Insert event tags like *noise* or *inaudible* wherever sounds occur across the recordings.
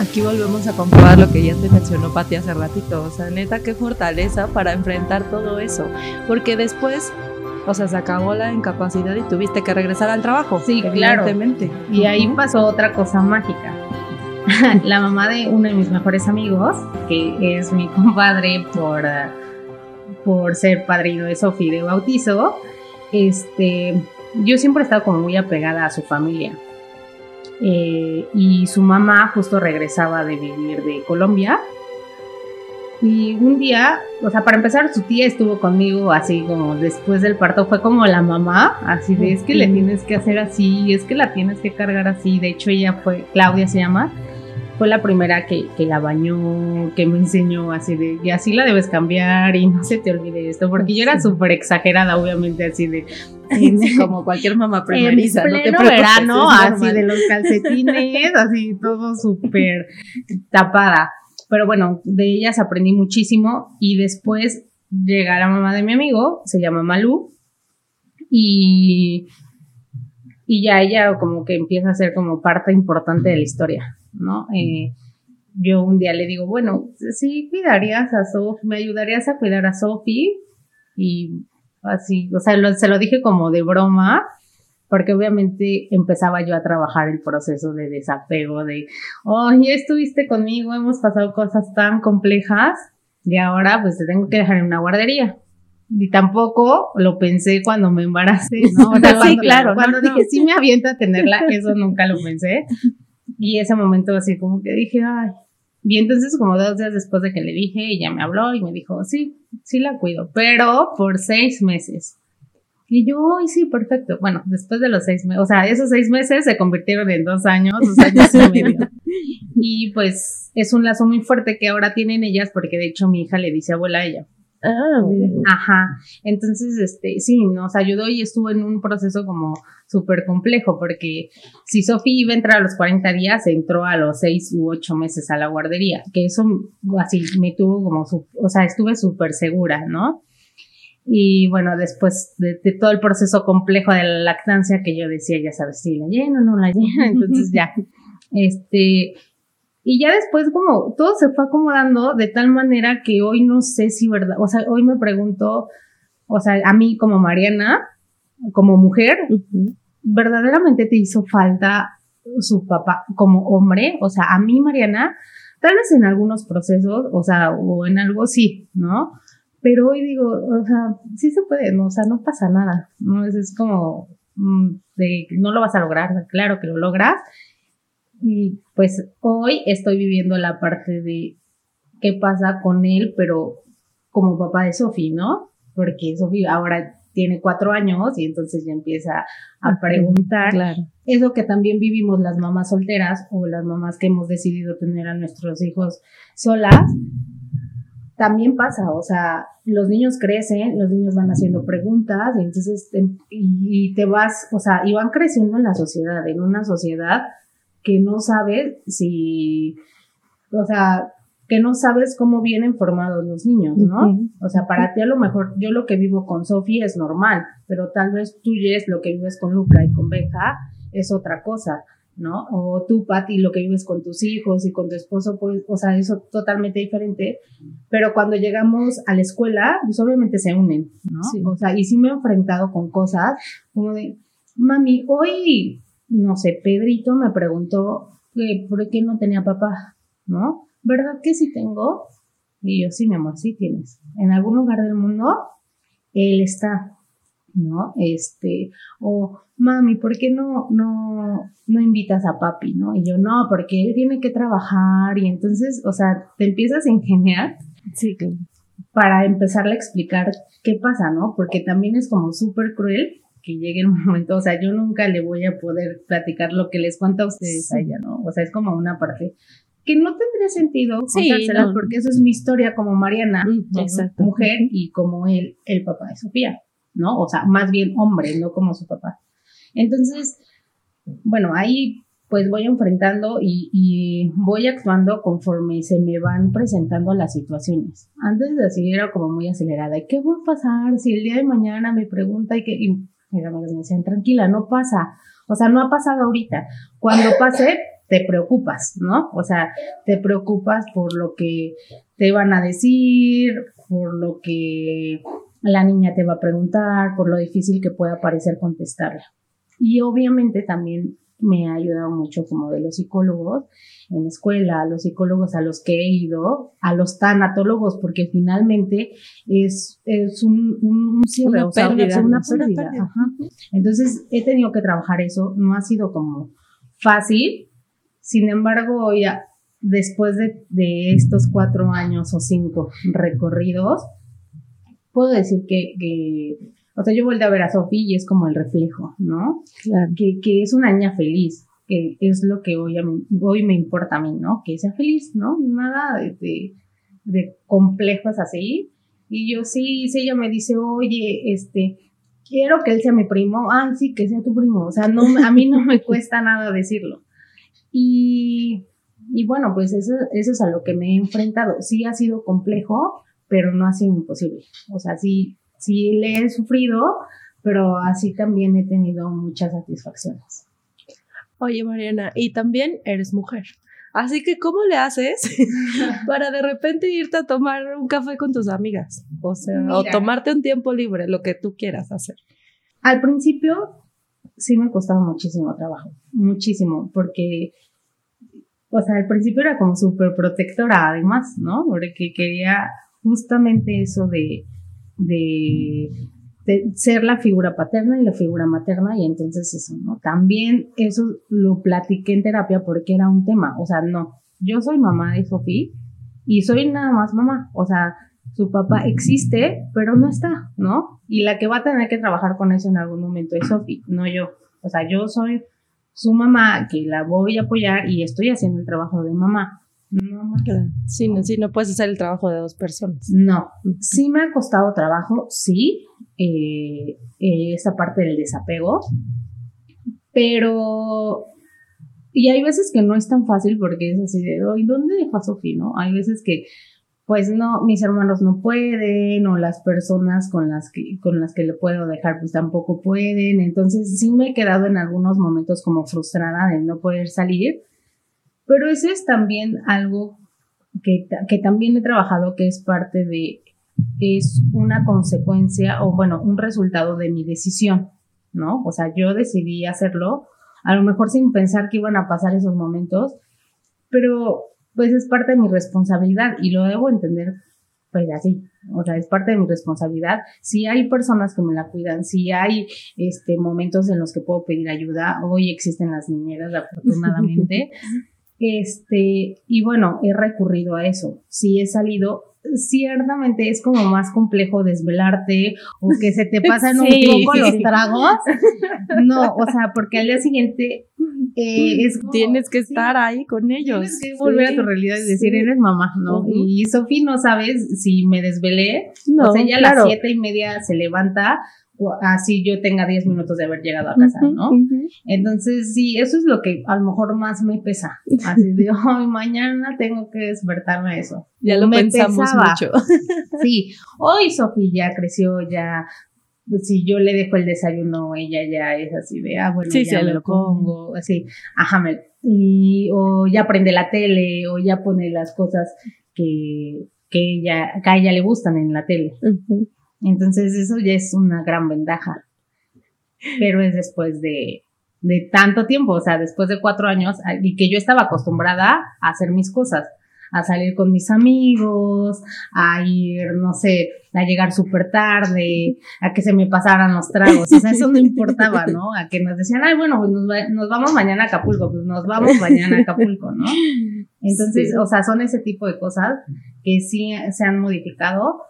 Aquí volvemos a comprobar lo que ya te mencionó Pati hace ratito. O sea, neta, qué fortaleza para enfrentar todo eso. Porque después, o sea, se acabó la incapacidad y tuviste que regresar al trabajo. Sí, claro. Y ahí pasó otra cosa mágica. *laughs* la mamá de uno de mis mejores amigos, que es mi compadre por, por ser padrino de Sofi de bautizo, este, yo siempre he estado como muy apegada a su familia. Eh, y su mamá justo regresaba de vivir de Colombia. Y un día, o sea, para empezar, su tía estuvo conmigo así como después del parto, fue como la mamá, así de es que le tienes que hacer así, es que la tienes que cargar así. De hecho, ella fue, Claudia se llama, fue la primera que, que, la bañó, que me enseñó así de, y así la debes cambiar y no se te olvide esto, porque yo era súper exagerada, obviamente, así de... como cualquier mamá primeriza, no te verano, así de los calcetines, así todo súper tapada. Pero bueno, de ellas aprendí muchísimo y después llega la mamá de mi amigo, se llama Malú, y, y ya ella como que empieza a ser como parte importante de la historia. ¿No? Eh, yo un día le digo, bueno, sí cuidarías a Sofi, me ayudarías a cuidar a Sofi y así, o sea, se lo dije como de broma, porque obviamente empezaba yo a trabajar el proceso de desapego, de, oh, ya estuviste conmigo, hemos pasado cosas tan complejas y ahora pues te tengo que dejar en una guardería. Y tampoco lo pensé cuando me embaracé, ¿no? *laughs* sí, claro. Cuando dije, *laughs* sí me aviento a tenerla, eso nunca lo pensé. Y ese momento así como que dije, ay. Y entonces como dos días después de que le dije, ella me habló y me dijo, sí, sí la cuido, pero por seis meses. Y yo, ay, sí, perfecto. Bueno, después de los seis meses, o sea, esos seis meses se convirtieron en dos años, dos años y medio. *laughs* Y pues es un lazo muy fuerte que ahora tienen ellas porque de hecho mi hija le dice abuela a ella. Ah. Ajá. Entonces, este, sí, nos ayudó y estuvo en un proceso como súper complejo, porque si Sofía iba a entrar a los 40 días, entró a los 6 u 8 meses a la guardería, que eso así me tuvo como, o sea, estuve súper segura, ¿no? Y bueno, después de, todo el proceso complejo de la lactancia que yo decía, ya sabes, si la lleno no la lleno, *laughs* entonces ya, este, y ya después como todo se fue acomodando de tal manera que hoy no sé si verdad, o sea, hoy me pregunto, o sea, a mí como Mariana, como mujer, verdaderamente te hizo falta su papá como hombre, o sea, a mí Mariana, tal vez en algunos procesos, o sea, o en algo sí, ¿no? Pero hoy digo, o sea, sí se puede, ¿no? o sea, no pasa nada, ¿no? Es, es como, mm, de, no lo vas a lograr, claro que lo logras, y pues hoy estoy viviendo la parte de qué pasa con él, pero como papá de Sofi, ¿no? Porque Sofi ahora tiene cuatro años y entonces ya empieza a preguntar. Claro. Eso que también vivimos las mamás solteras o las mamás que hemos decidido tener a nuestros hijos solas, también pasa, o sea, los niños crecen, los niños van haciendo preguntas y entonces y, y te vas, o sea, y van creciendo en la sociedad, en una sociedad que no sabes si, o sea, que no sabes cómo vienen formados los niños, ¿no? O sea, para ti a lo mejor yo lo que vivo con Sofía es normal, pero tal vez tú, Jess, lo que vives con Luca y con Benja es otra cosa, ¿no? O tú, Patti, lo que vives con tus hijos y con tu esposo, pues, o sea, eso totalmente diferente. Pero cuando llegamos a la escuela, pues obviamente se unen, ¿no? O sea, y sí me he enfrentado con cosas como de, mami, hoy no sé, Pedrito me preguntó que por qué no tenía papá, ¿no? ¿Verdad que sí tengo? Y yo, sí, mi amor, sí tienes. En algún lugar del mundo, él está, ¿no? Este, o, mami, ¿por qué no, no, no invitas a papi, no? Y yo, no, porque él tiene que trabajar y entonces, o sea, te empiezas a ingeniar. Sí, claro. Para empezarle a explicar qué pasa, ¿no? Porque también es como súper cruel que llegue el *laughs* momento, o sea, yo nunca le voy a poder platicar lo que les cuento a ustedes a ella, ¿no? O sea, es como una parte que no tendría sentido Sí, contárselas no. porque eso es mi historia como Mariana, exacto. mujer, y como él, el papá de Sofía, ¿no? O sea, más bien hombre, no como su papá. Entonces, bueno, ahí pues voy enfrentando y, y voy actuando conforme se me van presentando las situaciones. Antes de así era como muy acelerada. ¿Y qué va a pasar si el día de mañana me pregunta y que... Y mis amigas me decían, tranquila, no pasa. O sea, no ha pasado ahorita. Cuando pase, te preocupas, ¿no? O sea, te preocupas por lo que te van a decir, por lo que la niña te va a preguntar, por lo difícil que pueda parecer contestarla. Y obviamente también me ha ayudado mucho como de los psicólogos en la escuela, a los psicólogos a los que he ido, a los tanatólogos, porque finalmente es, es un, un, cierre, Una o sea, una- pérdida, una pérdida. ajá. Entonces he tenido que trabajar eso, no ha sido como fácil, sin embargo, ya después de, de estos cuatro años o cinco recorridos, puedo decir que, que o sea, yo volví a ver a Sofi y es como el reflejo, ¿no? Claro. que, que es una niña feliz, que es lo que hoy, a mí- hoy me importa a mí, ¿no? Que sea feliz, ¿no? Nada de, de, de complejos así. Y yo sí, si ella me dice, oye, este, quiero que él sea mi primo, ah, sí, que sea tu primo, o sea, no, a mí no me *laughs* cuesta nada decirlo. Y, y bueno, pues eso, eso es a lo que me he enfrentado. Sí ha sido complejo, pero no ha sido imposible. O sea, sí, sí le he sufrido, pero así también he tenido muchas satisfacciones. Oye, Mariana, y también eres mujer. Así que, ¿cómo le haces *laughs* para de repente irte a tomar un café con tus amigas? O sea, o tomarte un tiempo libre, lo que tú quieras hacer. Al principio sí me costaba muchísimo trabajo, muchísimo, porque, o sea, al principio era como súper protectora además, ¿no? Porque quería justamente eso de, de, ser la figura paterna y la figura materna y entonces eso, ¿no? También eso lo platiqué en terapia porque era un tema, o sea, no, yo soy mamá de Sofía y soy nada más mamá, o sea, su papá existe, pero no está, ¿no? Y la que va a tener que trabajar con eso en algún momento es Sofi, no yo. O sea, yo soy su mamá, que la voy a apoyar y estoy haciendo el trabajo de mamá. No más. Sí, no, sí, no puedes hacer el trabajo de dos personas. No, sí me ha costado trabajo, sí, eh, eh, esa parte del desapego, pero... Y hay veces que no es tan fácil porque es así de, "Ay, ¿dónde dejo a Sofía, no? Hay veces que, pues no, mis hermanos no pueden o las personas con las que, con las que le puedo dejar pues tampoco pueden. Entonces sí me he quedado en algunos momentos como frustrada de no poder salir, pero eso es también algo que, que también he trabajado que es parte de, es una consecuencia o bueno, un resultado de mi decisión, ¿no? O sea, yo decidí hacerlo, a lo mejor sin pensar que iban a pasar esos momentos, pero pues es parte de mi responsabilidad y lo debo entender pues así, o sea, es parte de mi responsabilidad. Si hay personas que me la cuidan, si hay este momentos en los que puedo pedir ayuda, hoy existen las niñeras *laughs* afortunadamente. Este, y bueno, he recurrido a eso. Si he salido, ciertamente es como más complejo desvelarte o que se te *laughs* pasan Sí. un poco los *laughs* tragos. No, o sea, porque al día siguiente eh, es como- Tienes que sí, estar ahí con ellos. Tienes que volver a tu realidad y decir, Sí. eres mamá, ¿no? Y Sofi no sabes si me desvelé. No, o sea, ella a las siete y media se levanta, así yo tenga diez minutos de haber llegado a casa, ¿no? Entonces, sí, eso es lo que a lo mejor más me pesa. Así de, *laughs* hoy mañana tengo que despertarme eso. Ya lo Me pensamos pesaba. mucho. *laughs* Sí, hoy Sofi ya creció, ya, pues, si yo le dejo el desayuno, ella ya es así de, ah, bueno, Sí, ya me lo pongo, así, ajá, me- y, o ya prende la tele, o ya pone las cosas que, que ella, que a ella le gustan en la tele. Ujú. Entonces, eso ya es una gran ventaja. Pero es después de, de tanto tiempo, o sea, después de cuatro años, a- y que yo estaba acostumbrada a hacer mis cosas, a salir con mis amigos, a ir, no sé, a llegar súper tarde, a que se me pasaran los tragos, o sea, eso no importaba, ¿no? A que nos decían, ay, bueno, pues nos, va- nos vamos mañana a Acapulco, pues nos vamos mañana a Acapulco, ¿no? *laughs* Entonces, Sí. o sea, son ese tipo de cosas que sí se han modificado,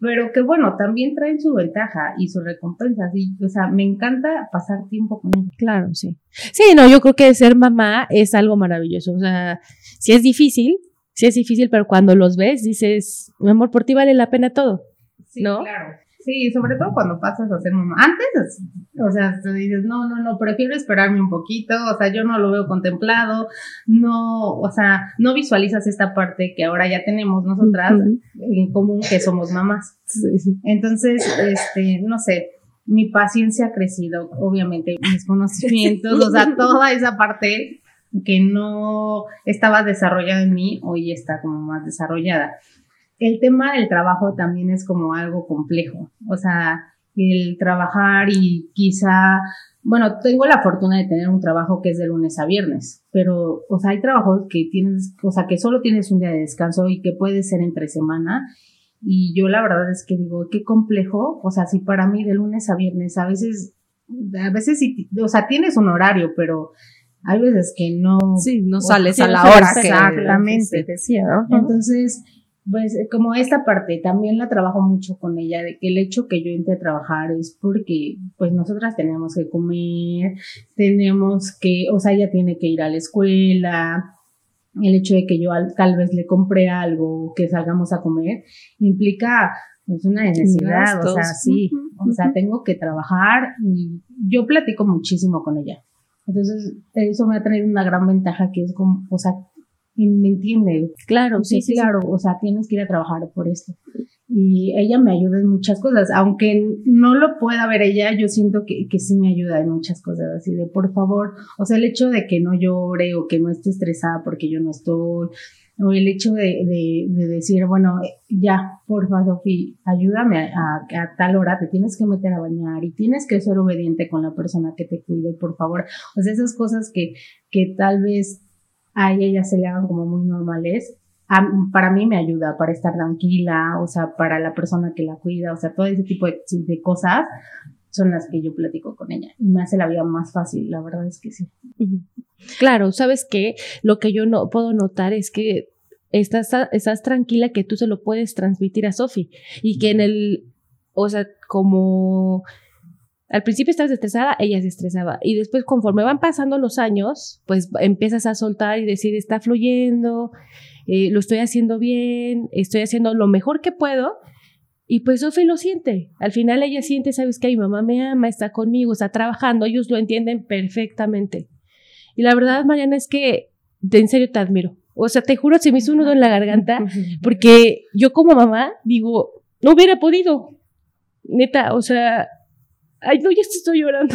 pero que bueno, también traen su ventaja y su recompensa, y, o sea, me encanta pasar tiempo con ellos. Claro, sí. Sí, no, yo creo que ser mamá es algo maravilloso, o sea, si es difícil, sí es difícil, pero cuando los ves dices, mi amor, por ti vale la pena todo, Sí, ¿no? claro. Sí, sobre todo cuando pasas a ser mamá. Antes, o sea, tú dices, no, no, no, prefiero esperarme un poquito, o sea, yo no lo veo contemplado, no, o sea, no visualizas esta parte que ahora ya tenemos nosotras en común que somos mamás. Sí. Entonces, este, no sé, mi paciencia ha crecido, obviamente, mis conocimientos, o sea, toda esa parte que no estaba desarrollada en mí, hoy está como más desarrollada. El tema del trabajo también es como algo complejo, o sea, el trabajar y quizá, bueno, tengo la fortuna de tener un trabajo que es de lunes a viernes, pero, o sea, hay trabajos que tienes, o sea, que solo tienes un día de descanso y que puede ser entre semana y yo la verdad es que digo, qué complejo, o sea, si para mí de lunes a viernes, a veces, a veces sí, o sea, tienes un horario, pero hay veces que no. Sí, no sales a la hora que Exactamente. se decía, ¿no? Entonces, pues como esta parte también la trabajo mucho con ella, de que el hecho que yo entre a trabajar es porque pues nosotras tenemos que comer, tenemos que, o sea, ella tiene que ir a la escuela, el hecho de que yo al- tal vez le compre algo, que salgamos a comer, implica pues una necesidad, o sea, sí, o sea, tengo que trabajar y yo platico muchísimo con ella. Entonces, eso me ha traído una gran ventaja que es como, o sea, me entiende, Claro, sí, sí, sí. claro, o sea, tienes que ir a trabajar por esto. Y ella me ayuda en muchas cosas, aunque no lo pueda ver ella, yo siento que, que sí me ayuda en muchas cosas, así de por favor, o sea, el hecho de que no llore o que no esté estresada porque yo no estoy, o el hecho de, de, de decir, bueno, ya, porfa, Sofi, ayúdame a, a- a tal hora, te tienes que meter a bañar y tienes que ser obediente con la persona que te cuide, por favor. O sea, esas cosas que, que tal vez a ella ya se le hagan como muy normales, a- para mí me ayuda para estar tranquila, o sea, para la persona que la cuida, o sea, todo ese tipo de, de cosas son las que yo platico con ella y me hace la vida más fácil, la verdad es que sí. Claro, sabes que lo que yo no puedo notar es que estás, estás tranquila que tú se lo puedes transmitir a Sofi y que en el, o sea, como al principio estabas estresada, ella se estresaba y después conforme van pasando los años, pues empiezas a soltar y decir, está fluyendo, eh, lo estoy haciendo bien, estoy haciendo lo mejor que puedo. Y pues Sofi lo siente. Al final ella siente, sabes que mi mamá me ama, está conmigo, está trabajando, ellos lo entienden perfectamente. Y la verdad, Mariana, es que de en serio te admiro. O sea, te juro, se me hizo un nudo en la garganta, *laughs* porque yo como mamá digo, no hubiera podido. Neta, o sea, ay, no, ya estoy llorando. *laughs*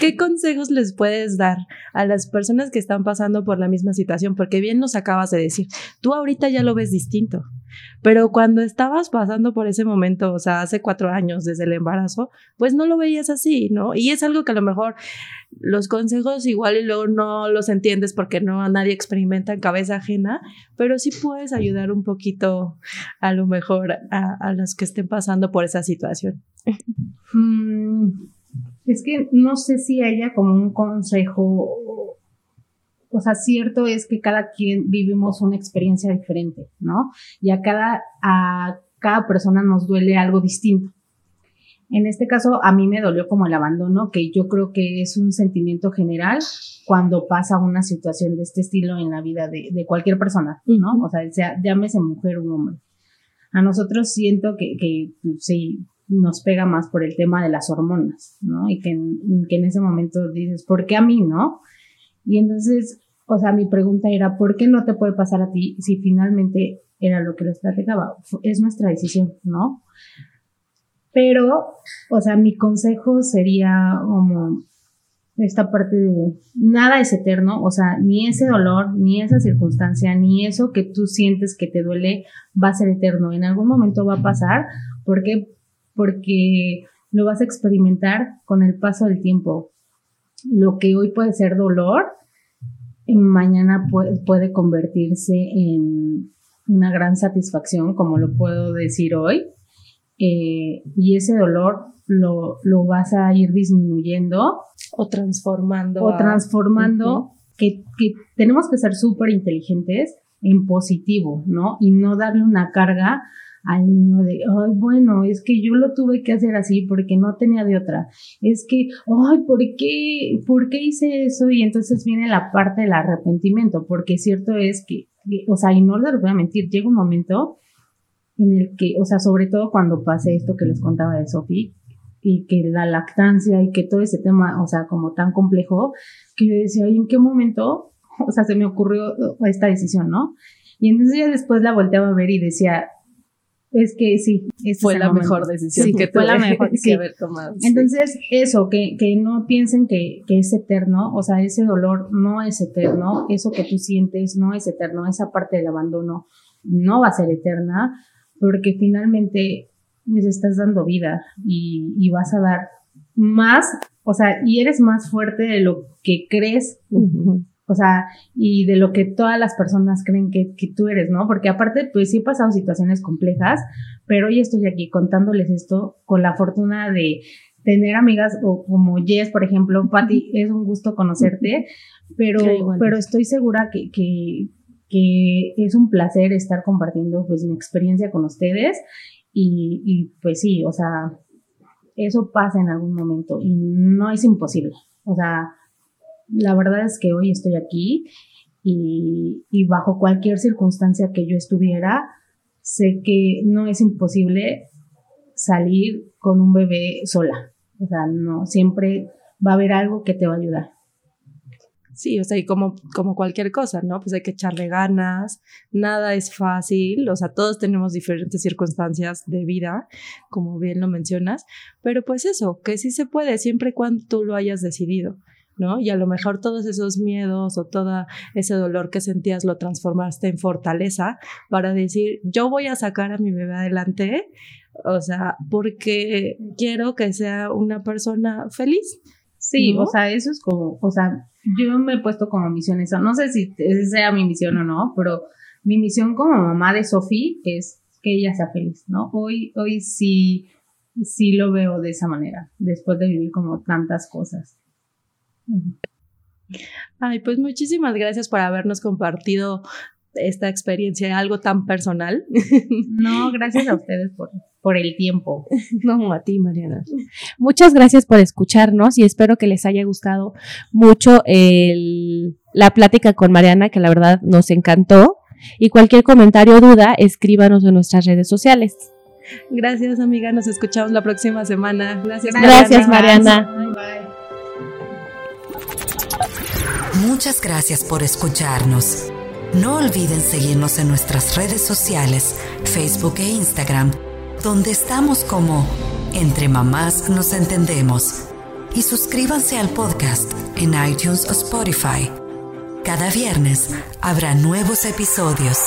¿Qué consejos les puedes dar a las personas que están pasando por la misma situación? Porque bien nos acabas de decir, tú ahorita ya lo ves distinto, pero cuando estabas pasando por ese momento, o sea, hace cuatro años desde el embarazo, pues no lo veías así, ¿no? Y es algo que a lo mejor los consejos igual y luego no los entiendes porque no nadie experimenta en cabeza ajena, pero sí puedes ayudar un poquito a lo mejor a, a los que estén pasando por esa situación. Mm, es que no sé si haya como un consejo, o sea, cierto es que cada quien vivimos una experiencia diferente, ¿no? Y a cada, a cada persona nos duele algo distinto. En este caso, a mí me dolió como el abandono, que yo creo que es un sentimiento general cuando pasa una situación de este estilo en la vida de, de cualquier persona, ¿no? O sea, sea, llámese mujer o hombre. A nosotros siento que, que pues, sí, nos pega más por el tema de las hormonas, ¿no? Y que en, ese momento dices, ¿por qué a mí, no? Y entonces, o sea, mi pregunta era, ¿por qué no te puede pasar a ti si finalmente era lo que les platicaba? Es nuestra decisión, ¿no? Pero, o sea, mi consejo sería como esta parte de nada es eterno, o sea, ni ese dolor, ni esa circunstancia, ni eso que tú sientes que te duele va a ser eterno. En algún momento va a pasar. ¿Por qué? Porque lo vas a experimentar con el paso del tiempo. Lo que hoy puede ser dolor, mañana puede, convertirse en una gran satisfacción, como lo puedo decir hoy. Eh, y ese dolor lo, lo vas a ir disminuyendo O transformando. o transformando, que, que tenemos que ser súper inteligentes en positivo, ¿no? Y no darle una carga al niño de, ay, bueno, es que yo lo tuve que hacer así porque no tenía de otra. Es que, ay, ¿por qué, ¿por qué hice eso? Y entonces viene la parte del arrepentimiento, porque cierto es que, o sea, y no les voy a mentir, llega un momento en el que, o sea, sobre todo cuando pase esto que les contaba de Sophie, y que la lactancia y que todo ese tema, o sea, como tan complejo, que yo decía, ¿y en qué momento, o sea, se me ocurrió esta decisión, ¿no? Y entonces ya después la volteaba a ver y decía, es que sí, fue la mejor decisión que fue la mejor *laughs* que haber tomado. Entonces, eso, que, que no piensen que, que es eterno, o sea, ese dolor no es eterno, eso que tú sientes no es eterno, esa parte del abandono no va a ser eterna, porque finalmente les estás dando vida y, y vas a dar más, o sea, y eres más fuerte de lo que crees o sea, y de lo que todas las personas creen que, que, tú eres, ¿no? Porque aparte, pues sí he pasado situaciones complejas, pero hoy estoy aquí contándoles esto con la fortuna de tener amigas o como Jess, por ejemplo, Patti, es un gusto conocerte, pero, pero estoy segura que, que, que es un placer estar compartiendo pues mi experiencia con ustedes y, y pues sí, o sea, eso pasa en algún momento y no es imposible, o sea, la verdad es que hoy estoy aquí y, bajo cualquier circunstancia que yo estuviera, sé que no es imposible salir con un bebé sola. O sea, no, siempre va a haber algo que te va a ayudar. Sí, o sea, y como, como cualquier cosa, ¿no? Pues hay que echarle ganas, nada es fácil, o sea, todos tenemos diferentes circunstancias de vida, como bien lo mencionas, pero pues eso, que sí se puede, siempre y cuando tú lo hayas decidido. ¿No? Y a lo mejor todos esos miedos o todo ese dolor que sentías lo transformaste en fortaleza para decir, yo voy a sacar a mi bebé adelante, o sea, porque quiero que sea una persona feliz. Sí, o sea, eso es como, o sea, yo me he puesto como misión eso, no sé si sea mi misión o no, pero mi misión como mamá de Sofía es que ella sea feliz, ¿no? Hoy, hoy sí, sí lo veo de esa manera, después de vivir como tantas cosas. Ay, pues muchísimas gracias por habernos compartido esta experiencia, algo tan personal. *laughs* No, gracias a ustedes por, por el tiempo. *laughs* No, a ti, Mariana. Muchas gracias por escucharnos y espero que les haya gustado mucho el, la plática con Mariana, que la verdad nos encantó. Y cualquier comentario o duda, escríbanos en nuestras redes sociales. Gracias, amiga. Nos escuchamos la próxima semana. Gracias, Gracias, Mariana. Bye. Muchas gracias por escucharnos. No olviden seguirnos en nuestras redes sociales, Facebook e Instagram, donde estamos como Entre Mamás Nos Entendemos. Y suscríbanse al podcast en iTunes o Spotify. Cada viernes habrá nuevos episodios.